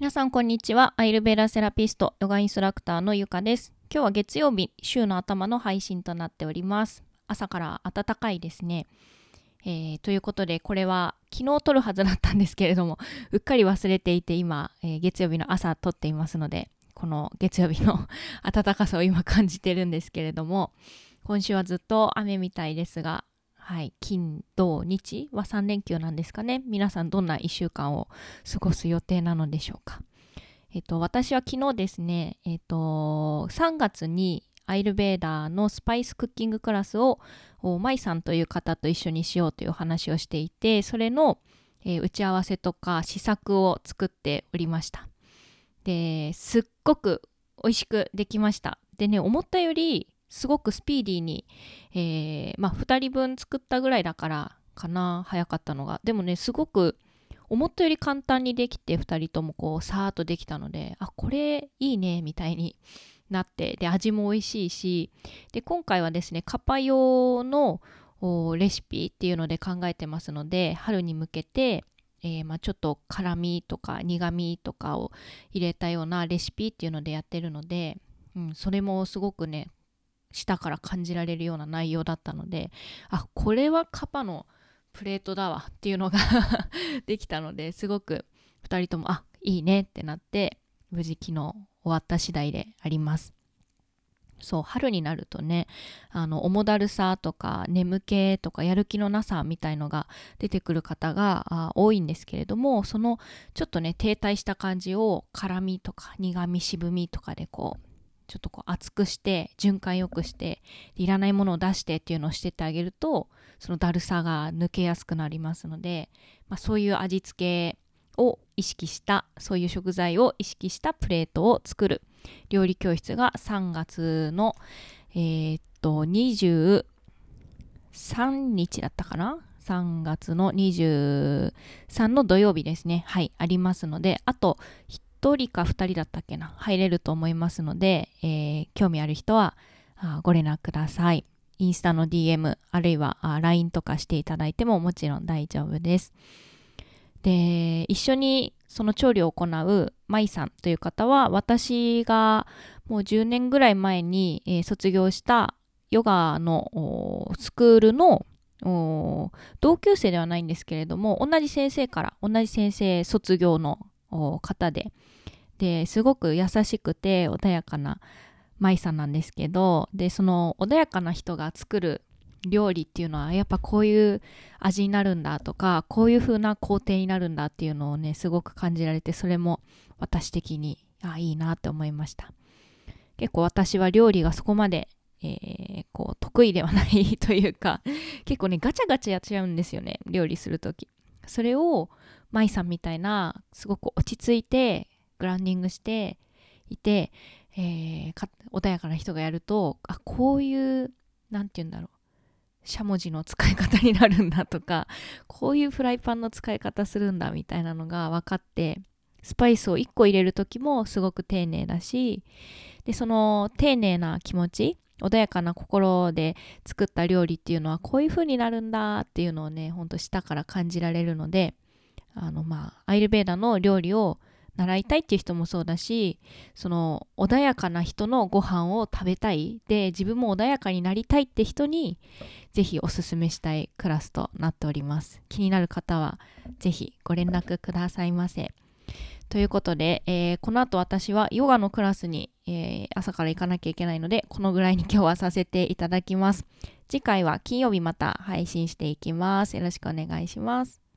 皆さんこんにちは。アイルベーラセラピスト、ヨガインストラクターのゆかです。今日は月曜日、週の頭の配信となっております。朝から暖かいですね。えー、ということで、これは昨日撮るはずだったんですけれども、うっかり忘れていて今、えー、月曜日の朝撮っていますので、この月曜日の 暖かさを今感じてるんですけれども、今週はずっと雨みたいですが、はい、金、土、日は3連休なんですかね。皆さんどんな1週間を過ごす予定なのでしょうか。えっと、私は昨日ですね、えっと、3月にアイルベーダーのスパイスクッキングクラスをマイさんという方と一緒にしようという話をしていて、それの、えー、打ち合わせとか試作を作っておりました。で、すっごく美味しくできました。でね、思ったよりすごくスピーディーに、えー、まあ2人分作ったぐらいだからかな早かったのが。でもねすごく思ったより簡単にできて2人ともこうさーっとできたのであこれいいねみたいに なって。で味も美味しいしで今回はですねカパ用のレシピっていうので考えてますので春に向けて、えー、まあ、ちょっと辛みとか苦みとかを入れたようなレシピっていうのでやってるので、うん、それもすごくね舌から感じられるような内容だったのであこれはカパのプレートだわっていうのが できたのですごく2人ともあいいねってなって無事昨日終わった次第であります。そう春になるとねあの重だるさとか眠気とかやる気のなさみたいのが出てくる方が多いんですけれどもそのちょっとね停滞した感じを辛みとか苦み渋みとかでこうちょっとこう熱くして循環よくしていらないものを出してっていうのをしてってあげるとそのだるさが抜けやすくなりますので、まあ、そういう味付けを意識したそういう食材を意識したプレートを作る料理教室が3月のえー、っと23日だったかな？3月の23の土曜日ですね。はい、ありますので、あと1人か2人だったっけな？入れると思いますので、えー、興味ある人はご連絡ください。インスタの DM あるいは LINE とかしていただいてももちろん大丈夫です。で一緒にその調理を行うマイさんという方は私がもう10年ぐらい前に、えー、卒業したヨガのスクールの同級生ではないんですけれども同じ先生から同じ先生卒業の方で。ですごく優しくて穏やかな舞さんなんですけどでその穏やかな人が作る料理っていうのはやっぱこういう味になるんだとかこういう風な工程になるんだっていうのをねすごく感じられてそれも私的にあいいなって思いました。結構私は料理がそこまで、えー、こう得意ではないというか結構ねガチャガチャやっちゃうんですよね料理する時。それを舞さんみたいなすごく落ち着いてグラウンディングしていて、えー、穏やかな人がやるとあこういう何て言うんだろう。しゃもじの使い方になるんだとかこういうフライパンの使い方するんだみたいなのが分かってスパイスを1個入れる時もすごく丁寧だしでその丁寧な気持ち穏やかな心で作った料理っていうのはこういう風になるんだっていうのをねほんと舌から感じられるのであのまあアイルベーダの料理を習いたいっていう人もそうだしその穏やかな人のご飯を食べたい。で自分も穏やかになりたいって人にぜひおすすめしたいクラスとなっております。気になる方はぜひご連絡くださいませ。ということで、えー、この後私はヨガのクラスに、えー、朝から行かなきゃいけないのでこのぐらいに今日はさせていただきます。次回は金曜日また配信していきます。よろしくお願いします。